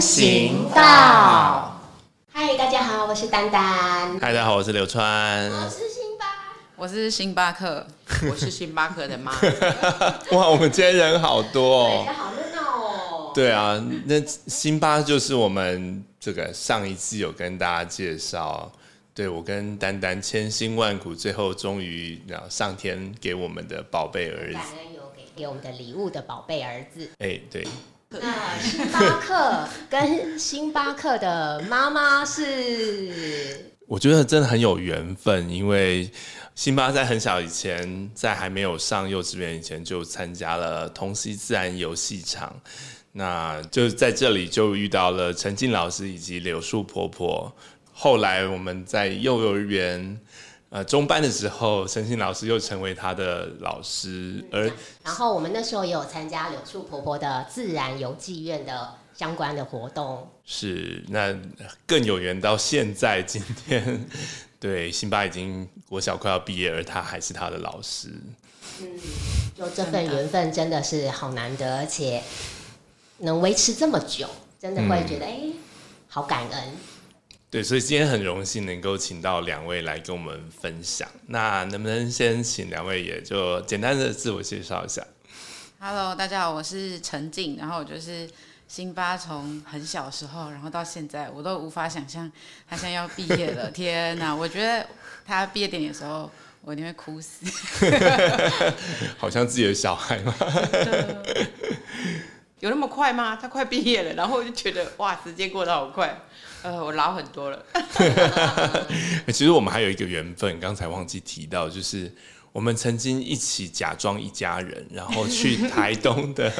人行道。嗨，大家好，我是丹丹。嗨，大家好，我是刘川。我是辛巴。我是星巴克，我是星巴克的妈。哇，我们今天人好多对，哦。好热闹哦。对啊，那星巴就是我们这个上一次有跟大家介绍，对我跟丹丹千辛万苦，最后终于然后上天给我们的宝贝儿感子。恩有给给我们的礼物的宝贝儿子。哎，对，那星巴克跟星巴克的妈妈是我觉得真的很有缘分，因为辛巴在很小以前，在还没有上幼稚园以前，就参加了同溪自然游戏场。那就在这里就遇到了陈静老师以及柳树婆婆。后来我们在幼儿园呃中班的时候，陈信老师又成为他的老师，而然后我们那时候也有参加柳树婆婆的自然游记院的相关的活动。是那更有缘到现在今天，对辛巴已经国小快要毕业，而他还是他的老师。就这份缘分真的是好难得，而且能维持这么久，真的会觉得哎、好感恩。对，所以今天很荣幸能够请到两位来跟我们分享。那能不能先请两位也就简单的自我介绍一下？Hello，大家好，我是陈静，然后我就是辛巴，从很小的时候，然后到现在，我都无法想象他现在要毕业了。天哪，我觉得他毕业典礼的时候，我一定会哭死。好像自己的小孩嘛。有那么快吗？他快毕业了，然后我就觉得哇，时间过得好快。呃，我老很多了。其实我们还有一个缘分，刚才忘记提到，就是我们曾经一起假装一家人，然后去台东的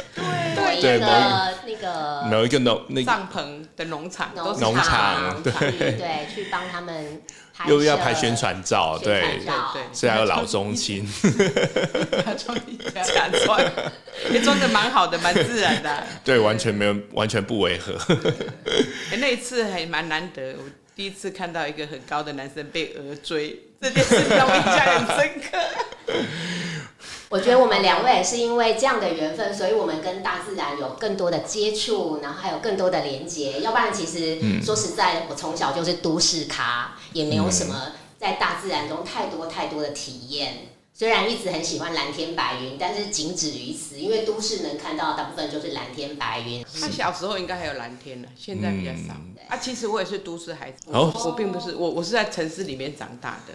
对 对一个那个某一个农那个帐篷的农场农他场农场对。对，去帮他们拍又要拍宣传照，宣对对所以还有老中青。他装一家假装，也装的蛮好的，蛮自然的。啊、对，完全没有，完全不违和。哎那一次还蛮难得，我第一次看到一个很高的男生被鹅追，这件事让我印象很深刻。我觉得我们两位是因为这样的缘分，所以我们跟大自然有更多的接触，然后还有更多的连接。要不然，其实、嗯说实在的，我从小就是都市咖，也没有什么在大自然中太多太多的体验。虽然一直很喜欢蓝天白云，但是仅止于此，因为都市能看到大部分就是蓝天白云。他小时候应该还有蓝天呢，现在比较少。嗯啊，其实我也是都市孩子，哦我并不是我，我是在城市里面长大的。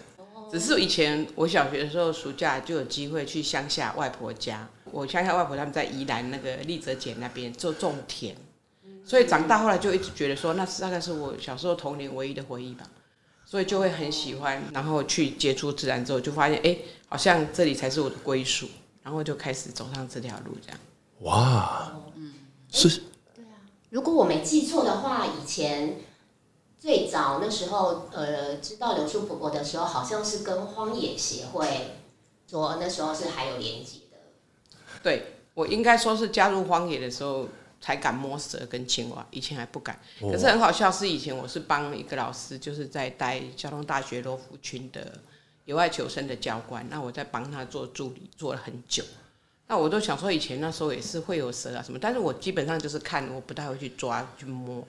只是以前我小学的时候，暑假就有机会去乡下外婆家。我乡下外婆他们在宜兰那个丽泽姐那边做种田，所以长大后来就一直觉得说，那是大概是我小时候童年唯一的回忆吧。所以就会很喜欢，然后去接触自然之后，就发现哎、诶好像这里才是我的归属，然后就开始走上这条路这样。哇，嗯是如果我没记错的话，以前最早那时候，呃，知道柳树婆婆的时候，好像是跟荒野协会说，那时候是还有连接的。对我应该说是加入荒野的时候才敢摸蛇跟青蛙，以前还不敢。哦可是很好笑，是以前我是帮一个老师，就是在带交通大学罗浮群的野外求生的教官，那我在帮他做助理，做了很久。那我都想说，以前那时候也是会有蛇啊什么，但是我基本上就是看，我不太会去抓去摸。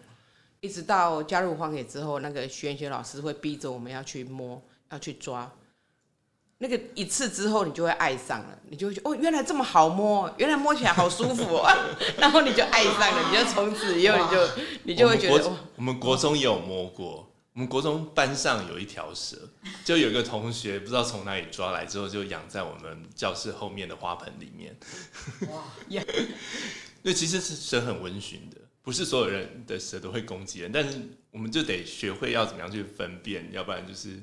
一直到加入荒野之后，那个徐元学老师会逼着我们要去摸，要去抓。那个一次之后，你就会爱上了，你就会觉得哦，原来这么好摸，原来摸起来好舒服哦，然后你就爱上了，你就从此以后你就你就会觉得哇，我们国中也有摸过，我们国中班上有一条蛇，就有一个同学不知道从哪里抓来之后，就养在我们教室后面的花盆里面。哇 因为其实是蛇很温驯的，不是所有人的蛇都会攻击人，但是我们就得学会要怎么样去分辨，要不然就是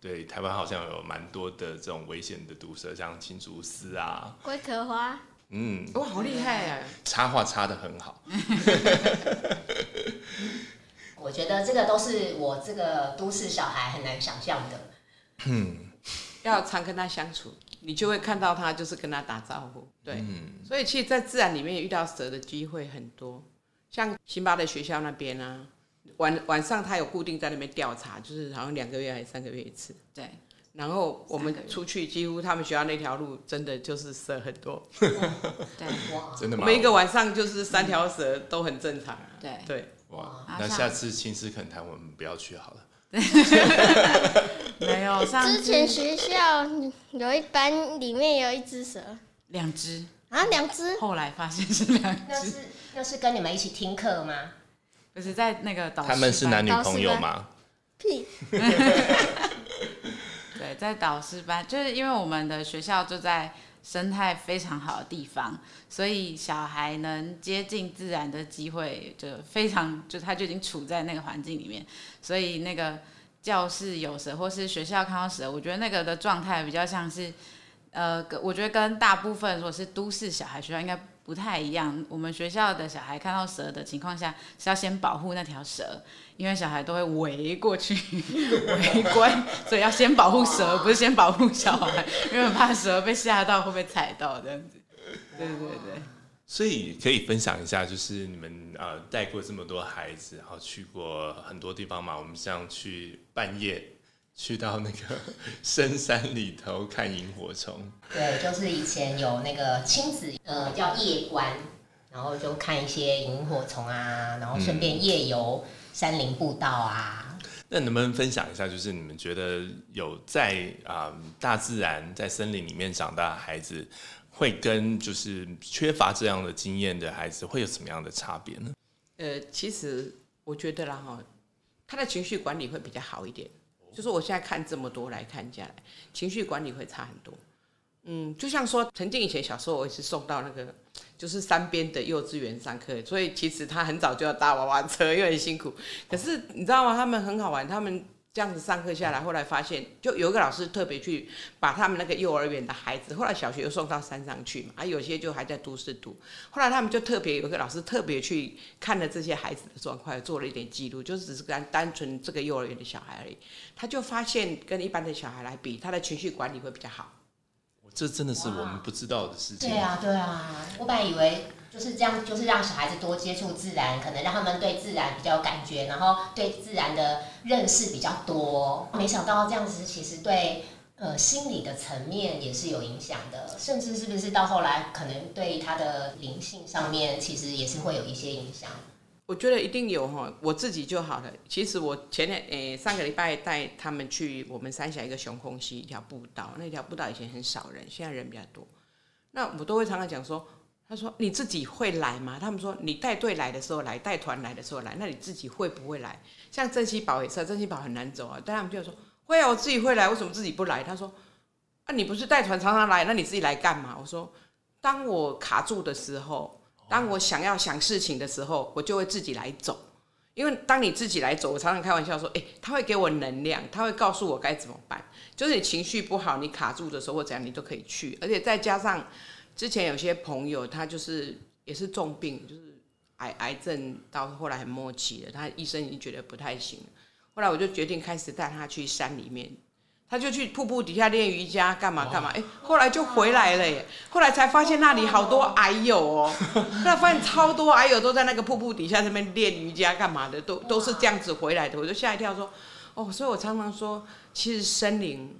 对台湾好像有蛮多的这种危险的毒蛇，像青竹丝啊，龟壳花，嗯，哇，好厉害啊！插画插的很好。我觉得这个都是我这个都市小孩很难想象的。嗯 要常跟他相处，你就会看到他就是跟他打招呼，对，嗯，所以其实，在自然里面遇到蛇的机会很多，像辛巴的学校那边啊，晚晚上他有固定在那边调查，就是好像两个月还是三个月一次。对，然后我们出去，几乎他们学校那条路真的就是蛇很多，对。哇，真的吗？我们一个晚上就是三条蛇都很正常啊。对，对，哇，那下次青师恳谈我们不要去好了。没有上之前学校有一班里面有一只蛇两只，啊，两只后来发现是两只，那是那是跟你们一起听课吗？不是在那个导师他们是男女朋友吗？屁，对，在导师班，就是因为我们的学校就在生态非常好的地方，所以小孩能接近自然的机会就非常，就他就已经处在那个环境里面，所以那个教室有蛇，或是学校看到蛇，我觉得那个的状态比较像是，呃，我觉得跟大部分如果是都市小孩学校应该不太一样。我们学校的小孩看到蛇的情况下是要先保护那条蛇，因为小孩都会围过去 围观，所以要先保护蛇，不是先保护小孩，因为怕蛇被吓到会被踩到这样子。对对对，所以可以分享一下，就是你们呃带过这么多孩子，然后去过很多地方嘛。我们像去半夜去到那个 深山里头看萤火虫，对，就是以前有那个亲子呃叫夜观，然后就看一些萤火虫啊，然后顺便夜游山林步道啊。那能不能分享一下，就是你们觉得有在啊、大自然在森林里面长大的孩子，会跟就是缺乏这样的经验的孩子会有什么样的差别呢？呃，其实我觉得啦哈，他的情绪管理会比较好一点。就是我现在看这么多来看下来，情绪管理会差很多。嗯，就像说，曾经以前小时候我也是送到那个就是山边的幼稚园上课，所以其实他很早就要搭娃娃车，又很辛苦。可是你知道吗？他们很好玩，他们这样子上课下来，后来发现，就有一个老师特别去把他们那个幼儿园的孩子，后来小学又送到山上去嘛，啊，有些就还在都市读。后来他们就特别有一个老师特别去看了这些孩子的状况，做了一点记录，就只是单单纯这个幼儿园的小孩而已。他就发现跟一般的小孩来比，他的情绪管理会比较好。这真的是我们不知道的事情。对啊，对啊，我本来以为就是这样，就是让小孩子多接触自然，可能让他们对自然比较有感觉，然后对自然的认识比较多。没想到这样子其实对呃心理的层面也是有影响的，甚至是不是到后来可能对他的灵性上面其实也是会有一些影响。我觉得一定有哈，我自己就好了。其实我前两诶、上个礼拜带他们去我们三峡一个熊空溪一条步道，那条步道以前很少人，现在人比较多。那我都会常常讲说，他说你自己会来吗？他们说你带队来的时候来，带团来的时候来，那你自己会不会来？像珍稀宝也是，珍稀宝很难走啊，但他们就说会啊，我自己会来，为什么自己不来？他说啊，你不是带团常常来，那你自己来干嘛？我说，当我卡住的时候。当我想要想事情的时候，我就会自己来走。因为当你自己来走，我常常开玩笑说，哎、他会给我能量，他会告诉我该怎么办。就是你情绪不好，你卡住的时候或怎样，你都可以去。而且再加上之前有些朋友，他就是也是重病，就是癌癌症到后来很末期了，他医生已经觉得不太行了。后来我就决定开始带他去山里面，他就去瀑布底下练瑜伽，干嘛干嘛，哎、后来就回来了耶。后来才发现那里好多矮友哦，后来发现超多矮友都在那个瀑布底下那边练瑜伽干嘛的，都都是这样子回来的，我就吓一跳说，哦，所以我常常说，其实森林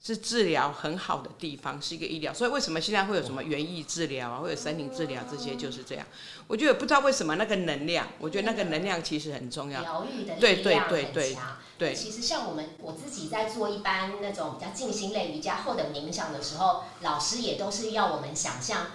是治疗很好的地方，是一个医疗。所以为什么现在会有什么园艺治疗啊，会有森林治疗这些，就是这样。我觉得不知道为什么那个能量，我觉得那个能量其实很重要。疗愈的对对力量对对很强。对其实像我们我自己在做一般那种比较静心类瑜伽后的冥想的时候，老师也都是要我们想象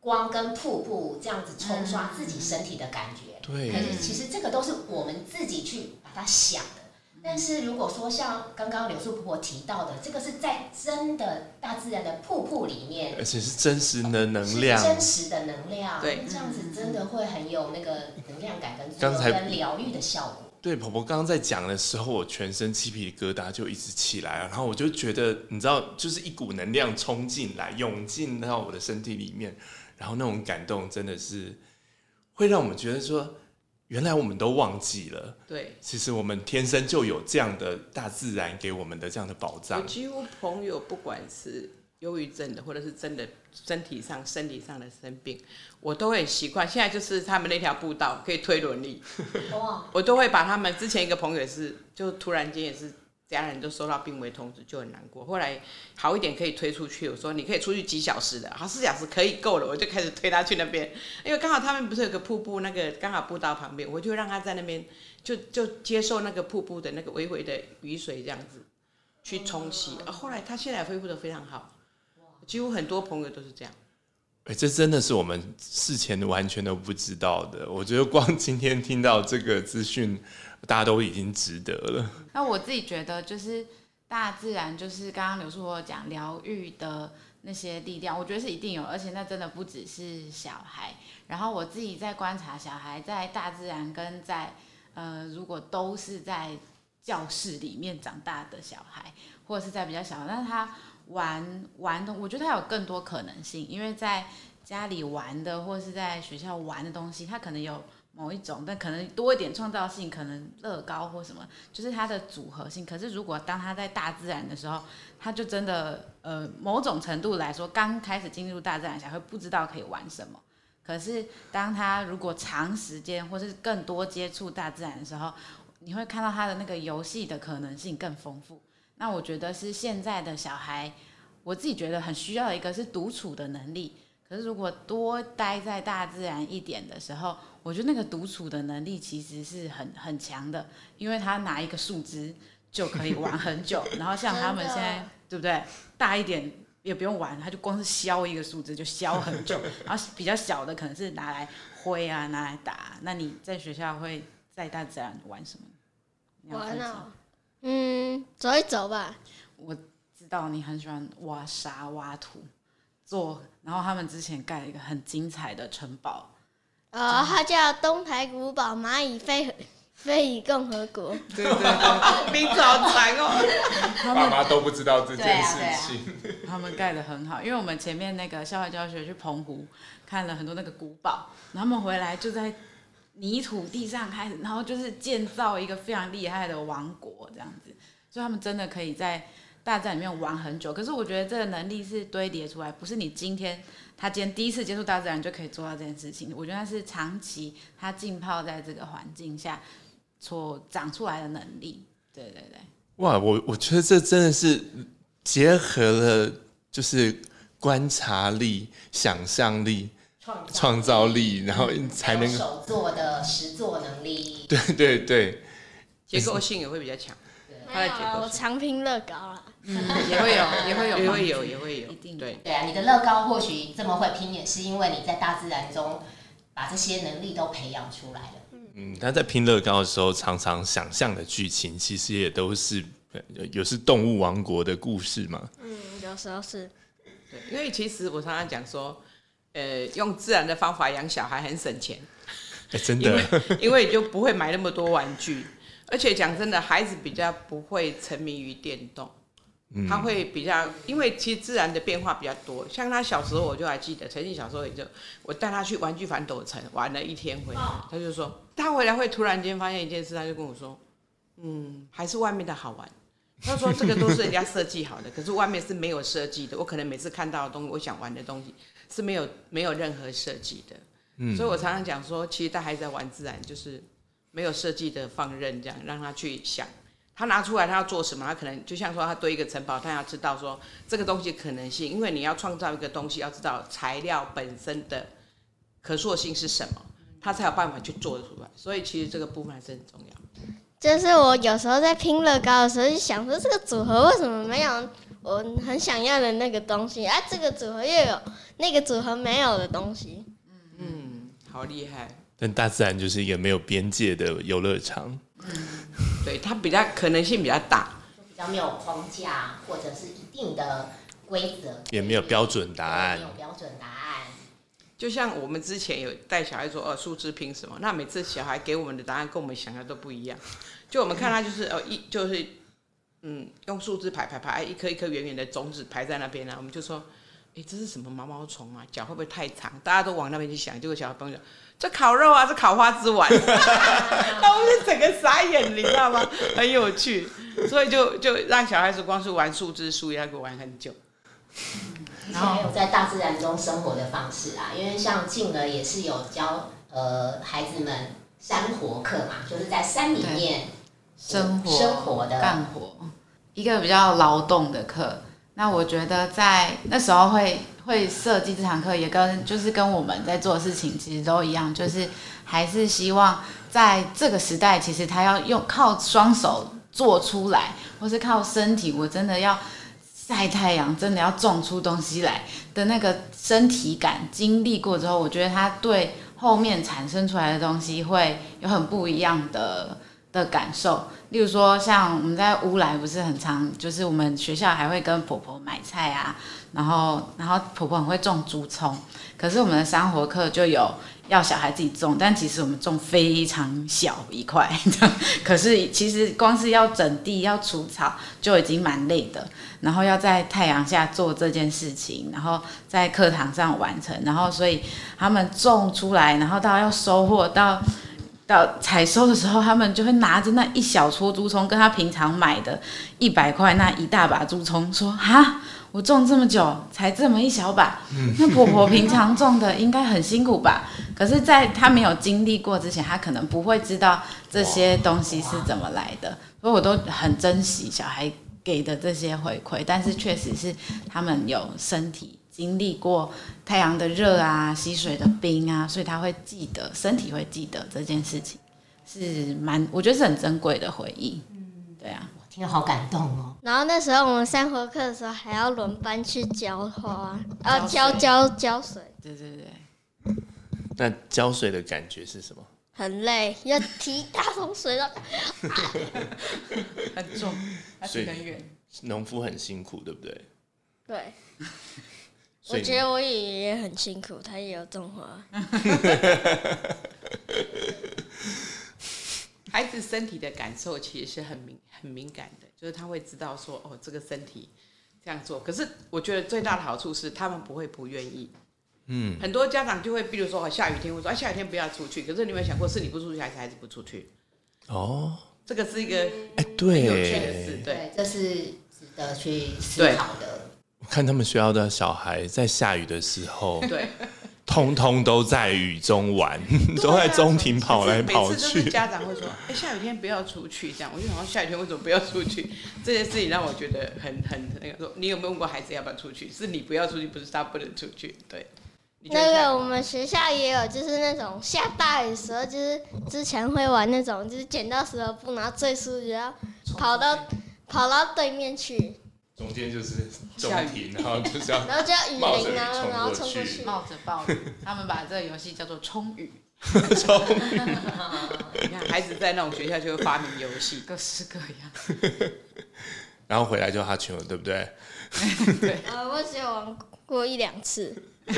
光跟瀑布这样子冲刷自己身体的感觉。对可是其实这个都是我们自己去把它想的。但是如果说像刚刚柳树婆婆提到的，这个是在真的大自然的瀑布里面，而且是真实的能量。真实的能量，对这样子真的会很有那个能量感跟刚才跟疗愈的效果。对，婆婆刚刚在讲的时候，我全身鸡皮疙瘩就一直起来了，然后我就觉得，你知道，就是一股能量冲进来，涌进到我的身体里面，然后那种感动真的是会让我们觉得说，原来我们都忘记了，对，其实我们天生就有这样的大自然给我们的这样的宝我藏。几乎朋友不管是忧郁症的，或者是真的身体上、身体上的生病，我都会很习惯。现在就是他们那条步道可以推轮椅，我都会把他们之前一个朋友也是，就突然间也是家人都收到病危通知，就很难过。后来好一点可以推出去，我说你可以出去几小时的，好四小时可以够了，我就开始推他去那边，因为刚好他们不是有个瀑布，那个刚好步道旁边，我就让他在那边就就接受那个瀑布的那个微微的雨水这样子去冲洗。后来他现在恢复的非常好，几乎很多朋友都是这样。哎，这真的是我们事前完全都不知道的。我觉得光今天听到这个资讯，大家都已经值得了。那我自己觉得，就是大自然，就是刚刚刘叔我讲疗愈的那些力量，我觉得是一定有，而且那真的不只是小孩。然后我自己在观察小孩在大自然跟在呃，如果都是在教室里面长大的小孩，或者是在比较小，但是他。玩玩的，我觉得他有更多可能性，因为在家里玩的，或是在学校玩的东西，他可能有某一种，但可能多一点创造性，可能乐高或什么，就是它的组合性。可是如果当他在大自然的时候，他就真的呃某种程度来说，刚开始进入大自然才会不知道可以玩什么。可是当他如果长时间或是更多接触大自然的时候，你会看到他的那个游戏的可能性更丰富。那我觉得是现在的小孩，我自己觉得很需要一个是独处的能力。可是如果多待在大自然一点的时候，我觉得那个独处的能力其实是很很强的，因为他拿一个树枝就可以玩很久。然后像他们 现在，对不对？大一点也不用玩，他就光是削一个树枝就削很久。然后比较小的可能是拿来挥啊，拿来打。那你在学校会在大自然玩什么？玩啊。嗯，走一走吧。我知道你很喜欢挖沙挖土，做。然后他们之前盖了一个很精彩的城堡，呃，它叫东台古堡蚂蚁飞飞蚁共和国。对对对，名字好长哦。爸妈都不知道这件事情。他们盖的很好，因为我们前面那个校外教学去澎湖看了很多那个古堡，然后他们回来就在。泥土地上开始，然后就是建造一个非常厉害的王国这样子，所以他们真的可以在大自然里面玩很久。可是我觉得这个能力是堆叠出来，不是你今天他今天第一次接触大自然就可以做到这件事情。我觉得是长期他浸泡在这个环境下所长出来的能力。对对对，哇，我我觉得这真的是结合了就是观察力、想象力。创造力，然后才能手做的实作能力。对对对，结构性也会比较强。还有长拼乐高啦，也会有，也会有，也会有，也会有，一定对。对啊，你的乐高或许这么会拼，也是因为你在大自然中把这些能力都培养出来了。嗯，他在拼乐高的时候，常常想象的剧情，其实也都是有是动物王国的故事嘛。嗯，有时候是。对，因为其实我常常讲说。呃，用自然的方法养小孩很省钱，真的，因为就不会买那么多玩具，而且讲真的，孩子比较不会沉迷于电动，他会比较，因为其实自然的变化比较多。像他小时候，我就还记得，曾经小时候也就我带他去玩具反斗城玩了一天回来，他就说他回来会突然间发现一件事，他就跟我说，嗯，还是外面的好玩。他说这个都是人家设计好的，可是外面是没有设计的。我可能每次看到的东西，我想玩的东西。是没有没有任何设计的，嗯，所以我常常讲说，其实带孩子在玩自然，就是没有设计的放任，这样让他去想，他拿出来他要做什么，他可能就像说他堆一个城堡，他要知道说这个东西可能性，因为你要创造一个东西，要知道材料本身的可塑性是什么，他才有办法去做出来。所以其实这个部分还是很重要。就是我有时候在拼乐高的时候，就想说这个组合为什么没有？我很想要的那个东西，啊，这个组合又有那个组合没有的东西。嗯，好厉害。但大自然就是一个没有边界的游乐场。嗯，对，它比较可能性比较大，比较没有框架或者是一定的规则，也没有标准答案。没有标准答案。就像我们之前有带小孩说，哦，树枝拼什么？那每次小孩给我们的答案跟我们想的都不一样。就我们看他就是，哦，一就是。嗯，用树枝排排排，一颗一颗圆圆的种子排在那边呢。我们就说，哎，这是什么毛毛虫啊？脚会不会太长？大家都往那边去想。结果小孩朋友，这烤肉啊，这烤花枝丸，那我们整个傻眼，你知道吗？很有趣，所以就就让小孩子光是玩树枝、树叶，可以玩很久。然后还有在大自然中生活的方式啊，因为像静儿也是有教呃孩子们山活课嘛，就是在山里面。生活、生活的干活，一个比较劳动的课。那我觉得在那时候会会设计这堂课，也跟就是跟我们在做事情其实都一样，就是还是希望在这个时代，其实他要用靠双手做出来，或是靠身体，我真的要晒太阳，真的要种出东西来的那个身体感，经历过之后，我觉得他对后面产生出来的东西会有很不一样的的感受。例如说，像我们在乌来不是很常，就是我们学校还会跟婆婆买菜啊，然后然后婆婆很会种竹葱，可是我们的生活课就有要小孩自己种，但其实我们种非常小一块，可是其实光是要整地要除草就已经蛮累的，然后要在太阳下做这件事情，然后在课堂上完成，然后所以他们种出来，然后到要收获到。到采收的时候，他们就会拿着那一小撮猪葱，跟他平常买的一百块那一大把猪葱说：“哈，我种这么久才这么一小把，那婆婆平常种的应该很辛苦吧？可是，在她没有经历过之前，她可能不会知道这些东西是怎么来的。所以，我都很珍惜小孩给的这些回馈，但是确实是他们有身体。”经历过太阳的热啊，溪水的冰啊，所以他会记得，身体会记得这件事情，是蛮，我觉得是很珍贵的回忆。嗯，对啊，我听了好感动哦。然后那时候我们三活课的时候还要轮班去浇花，啊，浇浇浇水。对对对。那浇水的感觉是什么？很累，要提大桶水了，很重，水很远。农夫很辛苦，对不对？对。我觉得我爷爷也很辛苦，他也有种花。孩子身体的感受其实是很敏很敏感的，就是他会知道说哦，这个身体这样做。可是我觉得最大的好处是他们不会不愿意。嗯，很多家长就会，比如说哦，下雨天会说，哎，下雨天不要出去。可是你有没有想过，是你不出去，还是孩子不出去？哦，这个是一个哎，对，有趣的事，对，这是值得去思考的。看他们学校的小孩在下雨的时候，对，通通都在雨中玩，都在中庭跑来跑去。家长会说：“哎，下雨天不要出去。”这样，我就想，下雨天为什么不要出去？这件事情让我觉得很很那个。说，你有没有问过孩子要不要出去？是你不要出去，不是他不能出去。对。那个我们学校也有，就是那种下大雨时候，就是之前会玩那种，就是捡到石头布，然后最速就要跑到跑到对面去。中间就是中庭，然后就是要，然后就要雨淋啊，然后冲过去，冒着暴雨。他们把这个游戏叫做冲雨。冲雨。你看，孩子在那种学校就会发明游戏，各式各样。然后回来就哈球了，对不对？对。呃，我只有玩过一两次。对，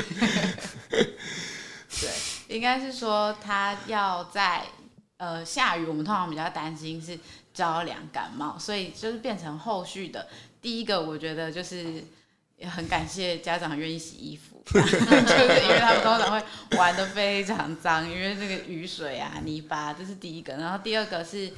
应该是说他要在呃下雨，我们通常比较担心是着凉感冒，所以就是变成后续的。第一个，我觉得就是也很感谢家长愿意洗衣服，就是因为他们通常会玩的非常脏，因为那个雨水啊、泥巴，这是第一个。然后第二个是，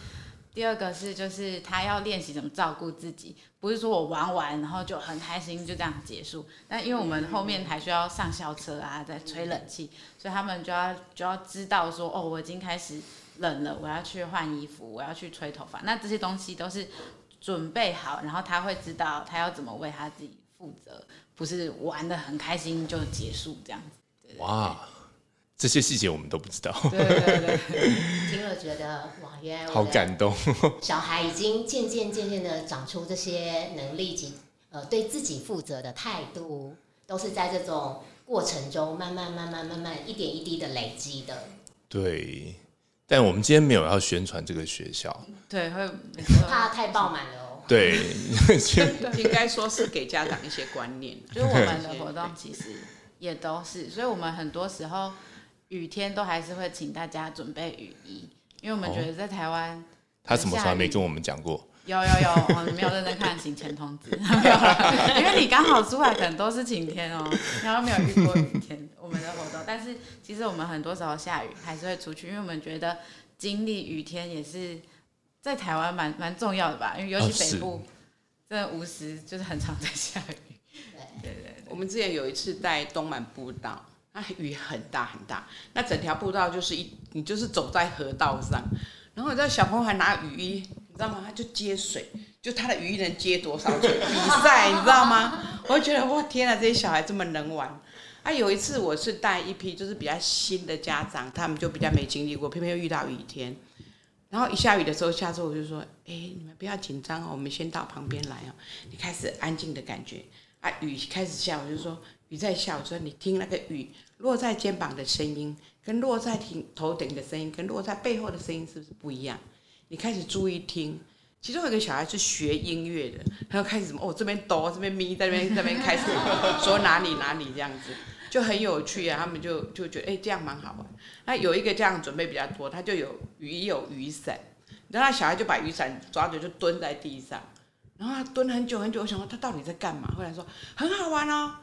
第二个是就是他要练习怎么照顾自己，不是说我玩完然后就很开心就这样结束。但因为我们后面还需要上校车啊，在吹冷气，所以他们就要就要知道说，哦，我已经开始冷了，我要去换衣服，我要去吹头发。那这些东西都是。准备好，然后他会知道他要怎么为他自己负责，不是玩的很开心就结束这样子。哇，这些细节我们都不知道。对对对，听了觉得哇，原来好感动。小孩已经渐渐渐渐的长出这些能力及呃对自己负责的态度，都是在这种过程中慢慢慢慢慢慢一点一滴的累积的。对。但我们今天没有要宣传这个学校，对，会怕太爆满了哦。对，应该说是给家长一些观念，就是我们的活动其实也都是，所以我们很多时候雨天都还是会请大家准备雨衣，因为我们觉得在台湾，他什么时候没跟我们讲过？有有有，我们没有认真看行前通知，没有了，因为你刚好出来可能都是晴天哦，然后没有遇过雨天，我们的活动。但是其实我们很多时候下雨还是会出去，因为我们觉得经历雨天也是在台湾蛮蛮重要的吧，因为尤其北部真的无时就是很常在下雨。对对对，我们之前有一次在东满步道，那雨很大很大，那整条步道就是一你就是走在河道上，然后你知道小朋友还拿雨衣。你知道吗？他就接水，就他的鱼能接多少球 比赛，你知道吗？我就觉得哇天啊，这些小孩这么能玩。啊，有一次我是带一批就是比较新的家长，他们就比较没经历过，偏偏又遇到雨天，然后一下雨的时候，下次我就说，哎，你们不要紧张哦，我们先到旁边来哦，你开始安静的感觉。啊，雨开始下，我就说雨在下，我说你听那个雨落在肩膀的声音，跟落在顶头顶的声音，跟落在背后的声音是不是不一样？你开始注意听。其中有一个小孩是学音乐的，他就开始什么哦，这边哆，这边咪，在那边那边开始说哪里哪里这样子，就很有趣啊。他们就就觉得哎，这样蛮好玩。那有一个这样准备比较多，他就有雨有雨伞，然后小孩就把雨伞抓着就蹲在地上，然后他蹲很久很久，我想说他到底在干嘛？后来说很好玩哦，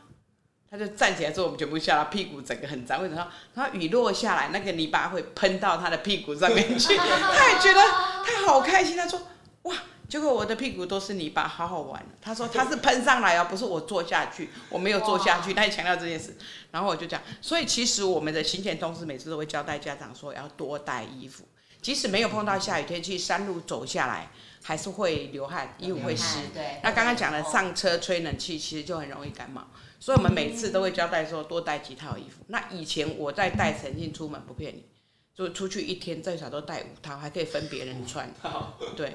他就站起来之后，我们全部下他，屁股整个很脏。为什么？然后雨落下来，那个泥巴会喷到他的屁股上面去，他也觉得他好开心。他说。哇！结果我的屁股都是泥巴，好好玩。他说他是喷上来哦，不是我坐下去，我没有坐下去。他也强调这件事，然后我就讲，所以其实我们的行前通知每次都会交代家长说要多带衣服，即使没有碰到下雨天去山路走下来，还是会流汗，衣服会湿。对。那刚刚讲了上车吹冷气，其实就很容易感冒，所以我们每次都会交代说多带几套衣服。那以前我在带陈信出门，不骗你，就出去一天最少都带五套，还可以分别人穿。对。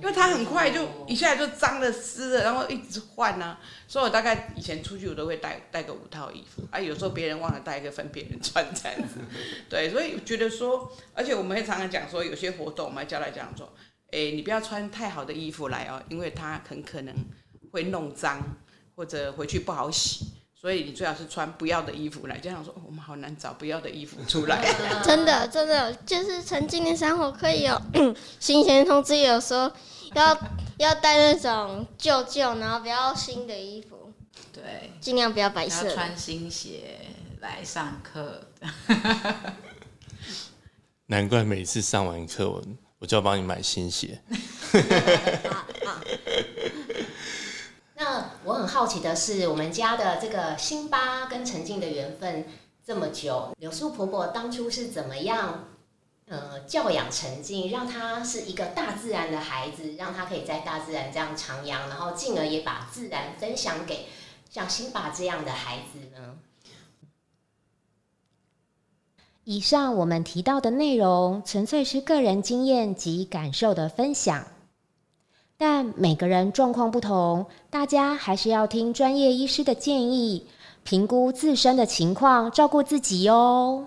因为它很快就一下就脏了湿了，然后一直换呐，所以我大概以前出去我都会带带个五套衣服，啊，有时候别人忘了带一个分别人穿这样子，对，所以觉得说，而且我们会常常讲说，有些活动我们交代讲说，哎，你不要穿太好的衣服来哦，因为它很可能会弄脏或者回去不好洗。所以你最好是穿不要的衣服来。家长说，我们好难找不要的衣服出来。真的，真的，就是曾经的生活可以有新鲜通知，有时候要要带那种旧旧，然后不要新的衣服。对，尽量不要白色。穿新鞋来上课。难怪每次上完课，我我就要帮你买新鞋。那我很好奇的是，我们家的这个辛巴跟陈静的缘分这么久，柳树婆婆当初是怎么样，呃，教养陈静，让他是一个大自然的孩子，让他可以在大自然这样徜徉，然后进而也把自然分享给像辛巴这样的孩子呢？以上我们提到的内容，纯粹是个人经验及感受的分享。但每个人状况不同，大家还是要听专业医师的建议，评估自身的情况，照顾自己哦。